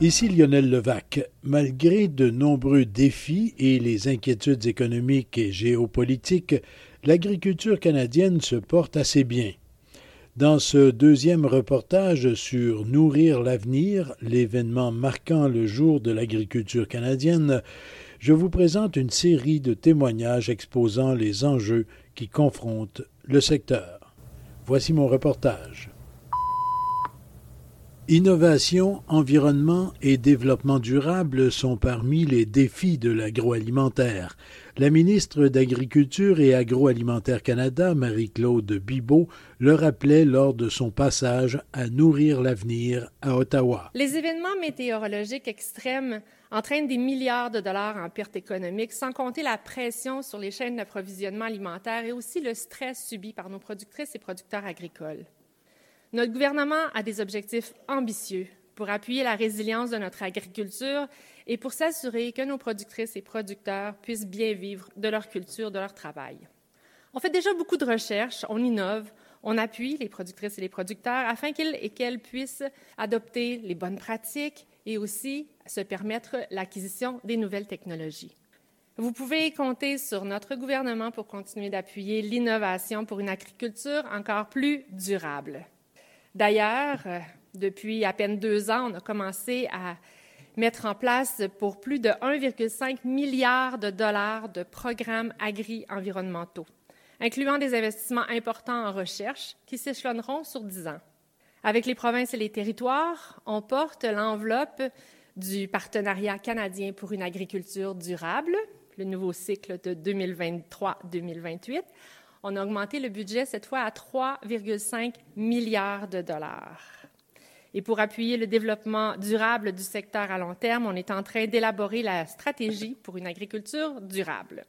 Ici Lionel Levac. Malgré de nombreux défis et les inquiétudes économiques et géopolitiques, l'agriculture canadienne se porte assez bien. Dans ce deuxième reportage sur Nourrir l'avenir, l'événement marquant le jour de l'agriculture canadienne, je vous présente une série de témoignages exposant les enjeux qui confrontent le secteur. Voici mon reportage. Innovation, environnement et développement durable sont parmi les défis de l'agroalimentaire. La ministre d'Agriculture et Agroalimentaire Canada, Marie-Claude Bibeau, le rappelait lors de son passage à Nourrir l'avenir à Ottawa. Les événements météorologiques extrêmes entraînent des milliards de dollars en pertes économiques, sans compter la pression sur les chaînes d'approvisionnement alimentaire et aussi le stress subi par nos productrices et producteurs agricoles. Notre gouvernement a des objectifs ambitieux pour appuyer la résilience de notre agriculture et pour s'assurer que nos productrices et producteurs puissent bien vivre de leur culture, de leur travail. On fait déjà beaucoup de recherches, on innove, on appuie les productrices et les producteurs afin qu'ils et qu'elles puissent adopter les bonnes pratiques et aussi se permettre l'acquisition des nouvelles technologies. Vous pouvez compter sur notre gouvernement pour continuer d'appuyer l'innovation pour une agriculture encore plus durable. D'ailleurs, euh, depuis à peine deux ans, on a commencé à mettre en place pour plus de 1,5 milliard de dollars de programmes agri-environnementaux, incluant des investissements importants en recherche qui s'échelonneront sur dix ans. Avec les provinces et les territoires, on porte l'enveloppe du Partenariat canadien pour une agriculture durable, le nouveau cycle de 2023-2028, on a augmenté le budget cette fois à 3,5 milliards de dollars. Et pour appuyer le développement durable du secteur à long terme, on est en train d'élaborer la stratégie pour une agriculture durable.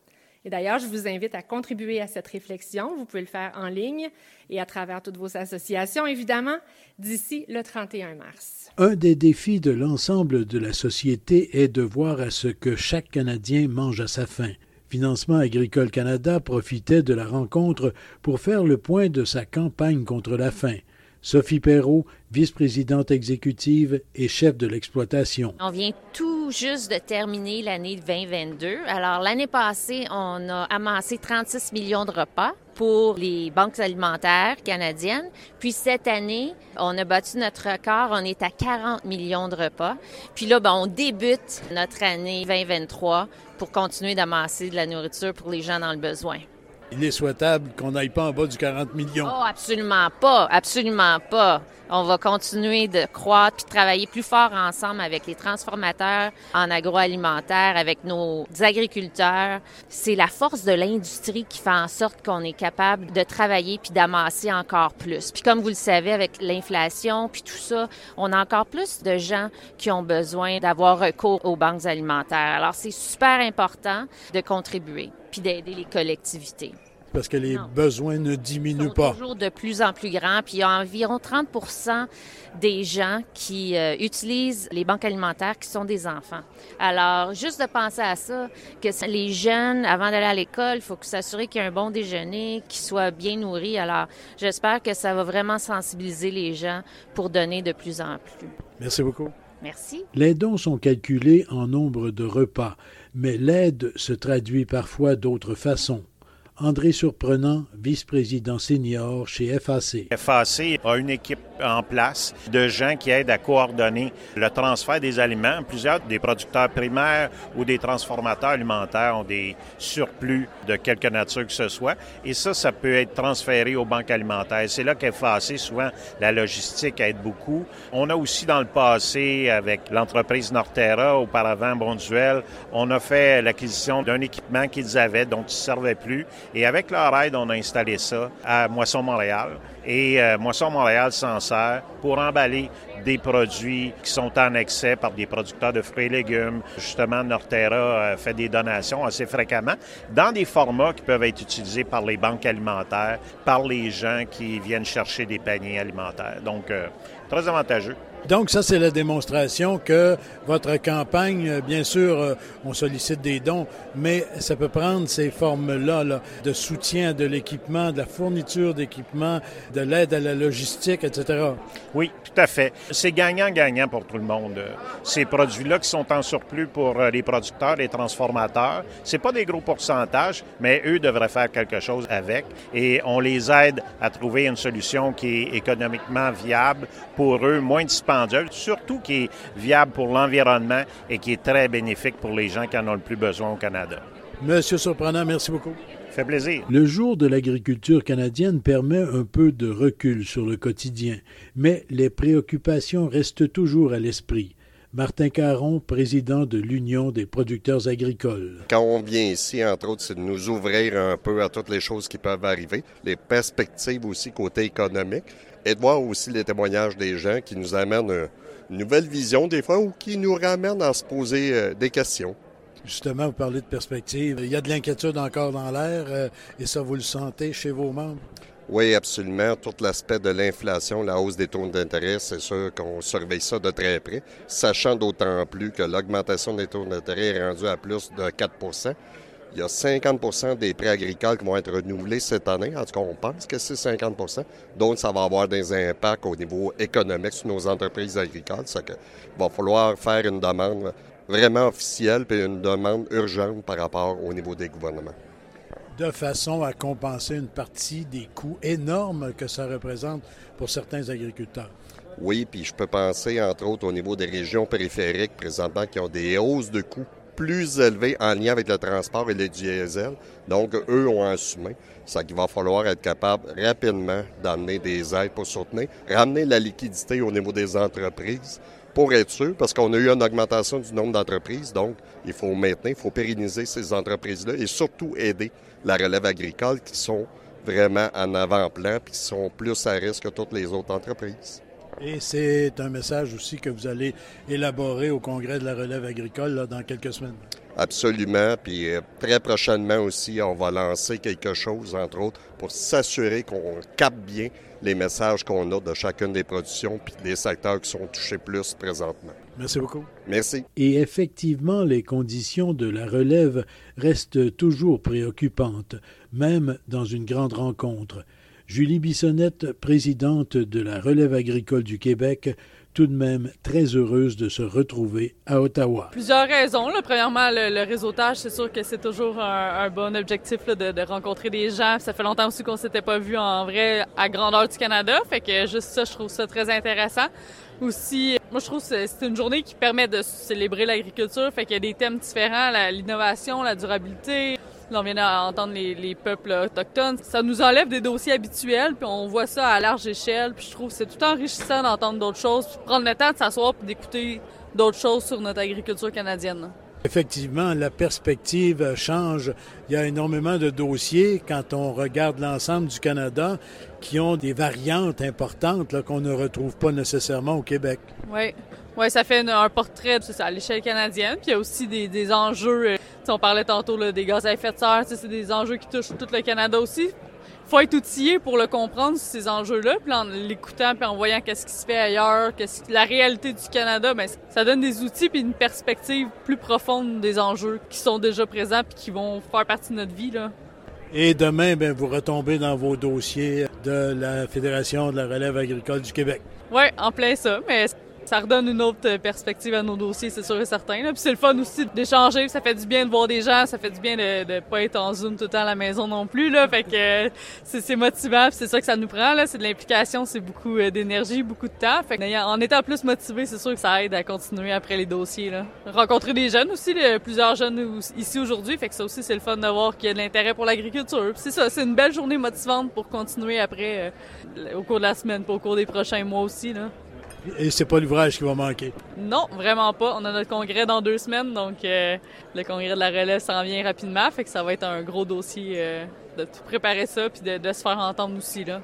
Et d'ailleurs, je vous invite à contribuer à cette réflexion. Vous pouvez le faire en ligne et à travers toutes vos associations, évidemment, d'ici le 31 mars. Un des défis de l'ensemble de la société est de voir à ce que chaque Canadien mange à sa faim. Financement Agricole Canada profitait de la rencontre pour faire le point de sa campagne contre la faim. Sophie Perrault, vice-présidente exécutive et chef de l'exploitation. Juste de terminer l'année 2022. Alors, l'année passée, on a amassé 36 millions de repas pour les banques alimentaires canadiennes. Puis cette année, on a battu notre record. On est à 40 millions de repas. Puis là, ben, on débute notre année 2023 pour continuer d'amasser de la nourriture pour les gens dans le besoin il est souhaitable qu'on n'aille pas en bas du 40 millions. Oh, absolument pas, absolument pas. On va continuer de croître puis travailler plus fort ensemble avec les transformateurs en agroalimentaire, avec nos agriculteurs. C'est la force de l'industrie qui fait en sorte qu'on est capable de travailler puis d'amasser encore plus. Puis comme vous le savez, avec l'inflation puis tout ça, on a encore plus de gens qui ont besoin d'avoir recours aux banques alimentaires. Alors c'est super important de contribuer puis d'aider les collectivités parce que les besoins ne diminuent pas. toujours de plus en plus grands. Puis il y a environ 30 des gens qui euh, utilisent les banques alimentaires qui sont des enfants. Alors, juste de penser à ça, que les jeunes, avant d'aller à l'école, il faut s'assurer qu'il y ait un bon déjeuner, qu'ils soient bien nourris. Alors, j'espère que ça va vraiment sensibiliser les gens pour donner de plus en plus. Merci beaucoup. Merci. Les dons sont calculés en nombre de repas, mais l'aide se traduit parfois d'autres façons. André Surprenant, vice-président senior chez FAC. FAC a une équipe en place de gens qui aident à coordonner le transfert des aliments. Plusieurs des producteurs primaires ou des transformateurs alimentaires ont des surplus de quelque nature que ce soit. Et ça, ça peut être transféré aux banques alimentaires. C'est là qu'FAC, souvent, la logistique aide beaucoup. On a aussi dans le passé, avec l'entreprise Norterra, auparavant Bonduel, on a fait l'acquisition d'un équipement qu'ils avaient, dont ils ne servaient plus Et avec leur aide, on a installé ça à Moisson Montréal. Et euh, Moisson Montréal s'en sert pour emballer des produits qui sont en excès par des producteurs de fruits et légumes. Justement, Norterra euh, fait des donations assez fréquemment dans des formats qui peuvent être utilisés par les banques alimentaires, par les gens qui viennent chercher des paniers alimentaires. Donc, euh, très avantageux. Donc, ça, c'est la démonstration que votre campagne, euh, bien sûr, euh, on sollicite des dons, mais ça peut prendre ces formes-là là, de soutien de l'équipement, de la fourniture d'équipement, de l'aide à la logistique, etc. Oui, tout à fait. C'est gagnant-gagnant pour tout le monde. Ces produits-là qui sont en surplus pour euh, les producteurs, les transformateurs, c'est pas des gros pourcentages, mais eux devraient faire quelque chose avec et on les aide à trouver une solution qui est économiquement viable pour eux, moins dispendieux surtout qui est viable pour l'environnement et qui est très bénéfique pour les gens qui en ont le plus besoin au Canada. Monsieur Surprenant, merci beaucoup. Fait plaisir. Le jour de l'agriculture canadienne permet un peu de recul sur le quotidien, mais les préoccupations restent toujours à l'esprit. Martin Caron, président de l'Union des producteurs agricoles. Quand on vient ici, entre autres, c'est de nous ouvrir un peu à toutes les choses qui peuvent arriver, les perspectives aussi côté économique, et de voir aussi les témoignages des gens qui nous amènent une nouvelle vision des fois ou qui nous ramènent à se poser euh, des questions. Justement, vous parlez de perspective. Il y a de l'inquiétude encore dans l'air euh, et ça, vous le sentez chez vos membres? Oui, absolument. Tout l'aspect de l'inflation, la hausse des taux d'intérêt, c'est sûr qu'on surveille ça de très près, sachant d'autant plus que l'augmentation des taux d'intérêt est rendue à plus de 4% il y a 50% des prêts agricoles qui vont être renouvelés cette année. En tout cas, on pense que c'est 50% Donc, ça va avoir des impacts au niveau économique sur nos entreprises agricoles. Ça il va falloir faire une demande vraiment officielle puis une demande urgente par rapport au niveau des gouvernements de façon à compenser une partie des coûts énormes que ça représente pour certains agriculteurs. Oui, puis je peux penser, entre autres, au niveau des régions périphériques présentement qui ont des hausses de coûts plus élevées en lien avec le transport et le diesel. Donc, eux ont assumé. Ça qu'il va falloir être capable rapidement d'amener des aides pour soutenir, ramener la liquidité au niveau des entreprises pour être sûr, parce qu'on a eu une augmentation du nombre d'entreprises. Donc, il faut maintenir, il faut pérenniser ces entreprises-là et surtout aider la relève agricole qui sont vraiment en avant-plan et qui sont plus à risque que toutes les autres entreprises. Et c'est un message aussi que vous allez élaborer au Congrès de la relève agricole dans quelques semaines. Absolument. Puis euh, très prochainement aussi, on va lancer quelque chose, entre autres, pour s'assurer qu'on capte bien les messages qu'on a de chacune des productions puis des secteurs qui sont touchés plus présentement. Merci beaucoup. Merci. Et effectivement, les conditions de la relève restent toujours préoccupantes, même dans une grande rencontre. Julie Bissonnette, présidente de la relève agricole du Québec, tout de même très heureuse de se retrouver à Ottawa. Plusieurs raisons. Premièrement, le, réseautage, c'est sûr que c'est toujours un, bon objectif de, rencontrer des gens. Ça fait longtemps aussi qu'on s'était pas vu en vrai à grandeur du Canada. Fait que juste ça, je trouve ça très intéressant. Aussi, moi je trouve que c'est une journée qui permet de célébrer l'agriculture. Fait qu'il y a des thèmes différents, l'innovation, la durabilité, Là, on vient d'entendre les, les, peuples autochtones. Ça nous enlève des dossiers habituels, puis on voit ça à large échelle. Puis je trouve que c'est tout enrichissant d'entendre d'autres choses, puis prendre le temps de s'asseoir et d'écouter d'autres choses sur notre agriculture canadienne. Effectivement, la perspective change. Il y a énormément de dossiers quand on regarde l'ensemble du Canada qui ont des variantes importantes qu'on ne retrouve pas nécessairement au Québec. Oui. Oui, ça fait un portrait à l'échelle canadienne. Puis il y a aussi des, des enjeux. On parlait tantôt là, des gaz à effet de serre. C'est des enjeux qui touchent tout le Canada aussi. faut être outillé pour le comprendre, ces enjeux-là. Puis en l'écoutant, puis en voyant qu'est-ce qui se fait ailleurs, qu'est-ce la réalité du Canada, ben, ça donne des outils puis une perspective plus profonde des enjeux qui sont déjà présents puis qui vont faire partie de notre vie. Là. Et demain, ben, vous retombez dans vos dossiers de la Fédération de la relève agricole du Québec. Oui, en plein ça. Mais ça redonne une autre perspective à nos dossiers, c'est sûr et certain. Puis c'est le fun aussi d'échanger, ça fait du bien de voir des gens, ça fait du bien de ne pas être en Zoom tout le temps à la maison non plus. Là. Fait que c'est motivant, c'est ça que ça nous prend. Là. C'est de l'implication, c'est beaucoup euh, d'énergie, beaucoup de temps. Fait que, en étant plus motivé, c'est sûr que ça aide à continuer après les dossiers. Là. Rencontrer des jeunes aussi, plusieurs jeunes ici aujourd'hui, fait que ça aussi c'est le fun de voir qu'il y a de l'intérêt pour l'agriculture. C'est ça, c'est une belle journée motivante pour continuer après euh, au cours de la semaine, pour au cours des prochains mois aussi. Là. Et c'est pas l'ouvrage qui va manquer. Non, vraiment pas. On a notre congrès dans deux semaines, donc euh, le congrès de la relève s'en vient rapidement, fait que ça va être un gros dossier euh, de tout préparer ça puis de, de se faire entendre aussi là.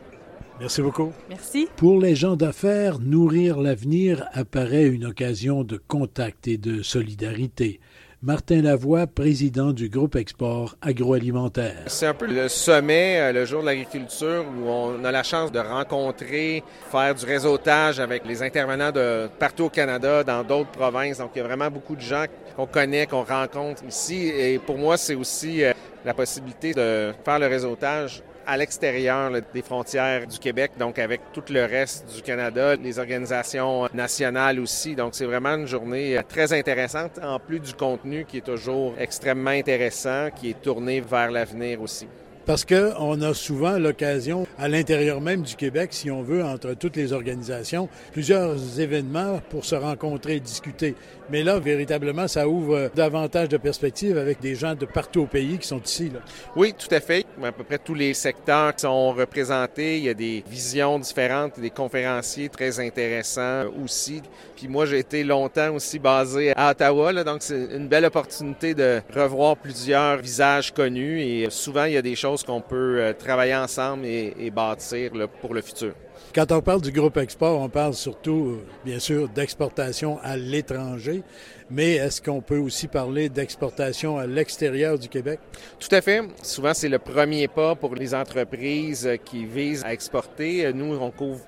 Merci beaucoup. Merci. Pour les gens d'affaires, nourrir l'avenir apparaît une occasion de contact et de solidarité. Martin Lavoie, président du groupe Export agroalimentaire. C'est un peu le sommet, euh, le jour de l'agriculture, où on a la chance de rencontrer, faire du réseautage avec les intervenants de partout au Canada, dans d'autres provinces. Donc, il y a vraiment beaucoup de gens qu'on connaît, qu'on rencontre ici. Et pour moi, c'est aussi euh, la possibilité de faire le réseautage à l'extérieur des frontières du Québec, donc avec tout le reste du Canada, les organisations nationales aussi. Donc c'est vraiment une journée euh, très intéressante, en plus du contenu qui est toujours extrêmement intéressant, qui est tourné vers l'avenir aussi. Parce qu'on a souvent l'occasion, à l'intérieur même du Québec, si on veut, entre toutes les organisations, plusieurs événements pour se rencontrer et discuter. Mais là, véritablement, ça ouvre davantage de perspectives avec des gens de partout au pays qui sont ici. Là. Oui, tout à fait. À peu près tous les secteurs sont représentés. Il y a des visions différentes, des conférenciers très intéressants aussi. Puis moi, j'ai été longtemps aussi basé à Ottawa, là, donc c'est une belle opportunité de revoir plusieurs visages connus. Et souvent, il y a des choses qu'on peut euh, travailler ensemble et, et bâtir là, pour le futur. Quand on parle du groupe export, on parle surtout, bien sûr, d'exportation à l'étranger, mais est-ce qu'on peut aussi parler d'exportation à l'extérieur du Québec? Tout à fait. Souvent, c'est le premier pas pour les entreprises qui visent à exporter. Nous, on couvre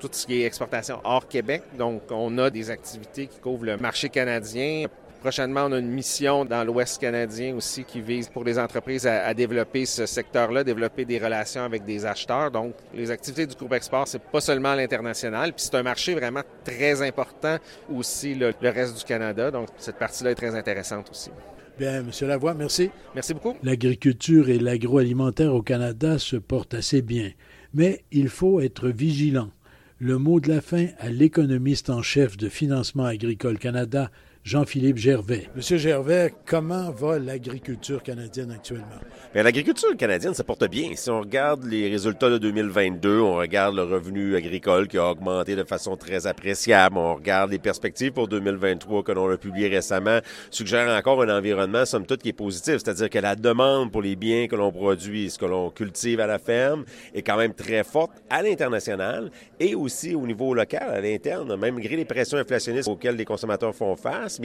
tout ce qui est exportation hors Québec. Donc, on a des activités qui couvrent le marché canadien. Prochainement, on a une mission dans l'Ouest canadien aussi qui vise pour les entreprises à, à développer ce secteur-là, développer des relations avec des acheteurs. Donc, les activités du groupe Export, c'est pas seulement à l'international, puis c'est un marché vraiment très important aussi, le, le reste du Canada. Donc, cette partie-là est très intéressante aussi. Bien, M. Lavoie, merci. Merci beaucoup. L'agriculture et l'agroalimentaire au Canada se portent assez bien, mais il faut être vigilant. Le mot de la fin à l'économiste en chef de Financement agricole Canada, Jean-Philippe Gervais. Monsieur Gervais, comment va l'agriculture canadienne actuellement? Bien, l'agriculture canadienne se porte bien. Si on regarde les résultats de 2022, on regarde le revenu agricole qui a augmenté de façon très appréciable, on regarde les perspectives pour 2023 que l'on a publiées récemment, suggère encore un environnement, somme toute, qui est positif. C'est-à-dire que la demande pour les biens que l'on produit, ce que l'on cultive à la ferme, est quand même très forte à l'international et aussi au niveau local, à l'interne, même malgré les pressions inflationnistes auxquelles les consommateurs font face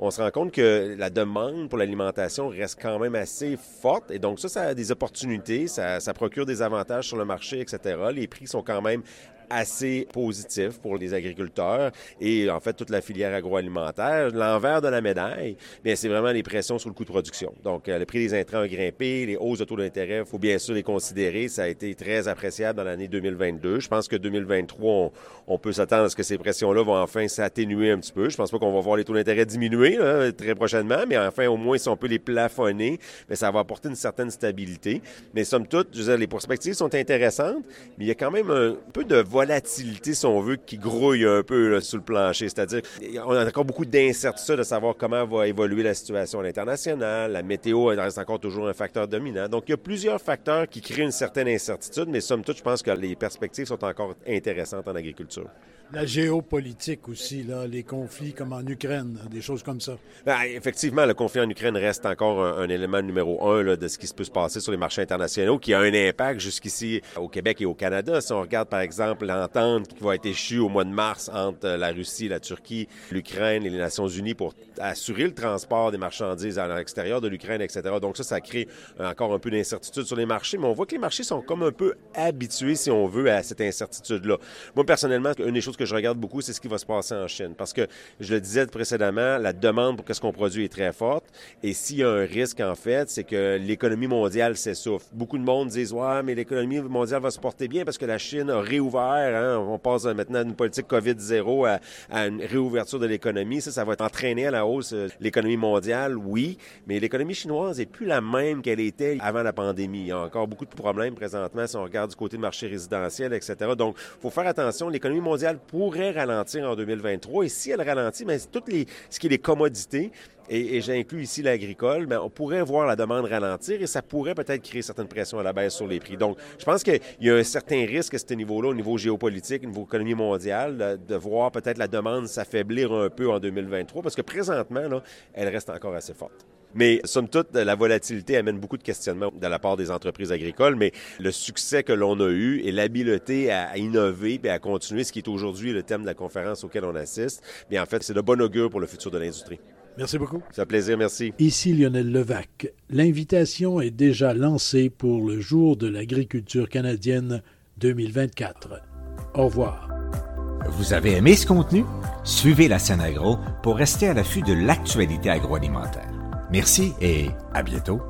on se rend compte que la demande pour l'alimentation reste quand même assez forte. Et donc, ça, ça a des opportunités, ça, ça procure des avantages sur le marché, etc. Les prix sont quand même assez positif pour les agriculteurs et en fait toute la filière agroalimentaire. L'envers de la médaille, bien c'est vraiment les pressions sur le coût de production. Donc euh, le prix des intrants a grimpé, les hausses de taux d'intérêt, faut bien sûr les considérer. Ça a été très appréciable dans l'année 2022. Je pense que 2023, on, on peut s'attendre à ce que ces pressions-là vont enfin s'atténuer un petit peu. Je pense pas qu'on va voir les taux d'intérêt diminuer là, très prochainement, mais enfin au moins si on peut les plafonner, mais ça va apporter une certaine stabilité. Mais somme toute, je veux dire, les perspectives sont intéressantes, mais il y a quand même un peu de volatilité, si on veut, qui grouille un peu là, sur le plancher. C'est-à-dire qu'on a encore beaucoup d'incertitudes de savoir comment va évoluer la situation à l'international. La météo reste encore toujours un facteur dominant. Donc, il y a plusieurs facteurs qui créent une certaine incertitude, mais somme toute, je pense que les perspectives sont encore intéressantes en agriculture. La géopolitique aussi, là, les conflits comme en Ukraine, des choses comme ça. Ben, effectivement, le conflit en Ukraine reste encore un, un élément numéro un là, de ce qui se peut se passer sur les marchés internationaux, qui a un impact jusqu'ici au Québec et au Canada. Si on regarde, par exemple, l'entente qui va être échue au mois de mars entre la Russie, la Turquie, l'Ukraine et les Nations unies pour assurer le transport des marchandises à l'extérieur de l'Ukraine, etc. Donc ça, ça crée encore un peu d'incertitude sur les marchés, mais on voit que les marchés sont comme un peu habitués, si on veut, à cette incertitude-là. Moi, personnellement, une des choses que je regarde beaucoup, c'est ce qui va se passer en Chine. Parce que, je le disais précédemment, la demande pour ce qu'on produit est très forte. Et s'il y a un risque, en fait, c'est que l'économie mondiale s'essouffle. Beaucoup de monde disent, ouais, mais l'économie mondiale va se porter bien parce que la Chine a réouvert. Hein? On passe maintenant d'une politique COVID-0 à, une réouverture de l'économie. Ça, ça va entraîner à la hausse l'économie mondiale, oui. Mais l'économie chinoise est plus la même qu'elle était avant la pandémie. Il y a encore beaucoup de problèmes présentement si on regarde du côté du marché résidentiel, etc. Donc, il faut faire attention. L'économie mondiale pourrait ralentir en 2023. Et si elle ralentit, mais toutes les, ce qui est les commodités, et, j'inclus ici l'agricole, on pourrait voir la demande ralentir et ça pourrait peut-être créer certaines pressions à la baisse sur les prix. Donc, je pense qu'il y a un certain risque à ce niveau-là, au niveau géopolitique, au niveau économie mondiale, de voir peut-être la demande s'affaiblir un peu en 2023, parce que présentement, elle reste encore assez forte. Mais somme toute, la volatilité amène beaucoup de questionnements de la part des entreprises agricoles, mais le succès que l'on a eu et l'habileté à innover et à continuer, ce qui est aujourd'hui le thème de la conférence auquel on assiste, bien en fait, c'est de bon augure pour le futur de l'industrie. Merci beaucoup. C'est un plaisir, merci. Ici Lionel Levac. L'invitation est déjà lancée pour le jour de l'agriculture canadienne 2024. Au revoir. Vous avez aimé ce contenu? Suivez la scène agro pour rester à l'affût de l'actualité agroalimentaire. Merci et à bientôt.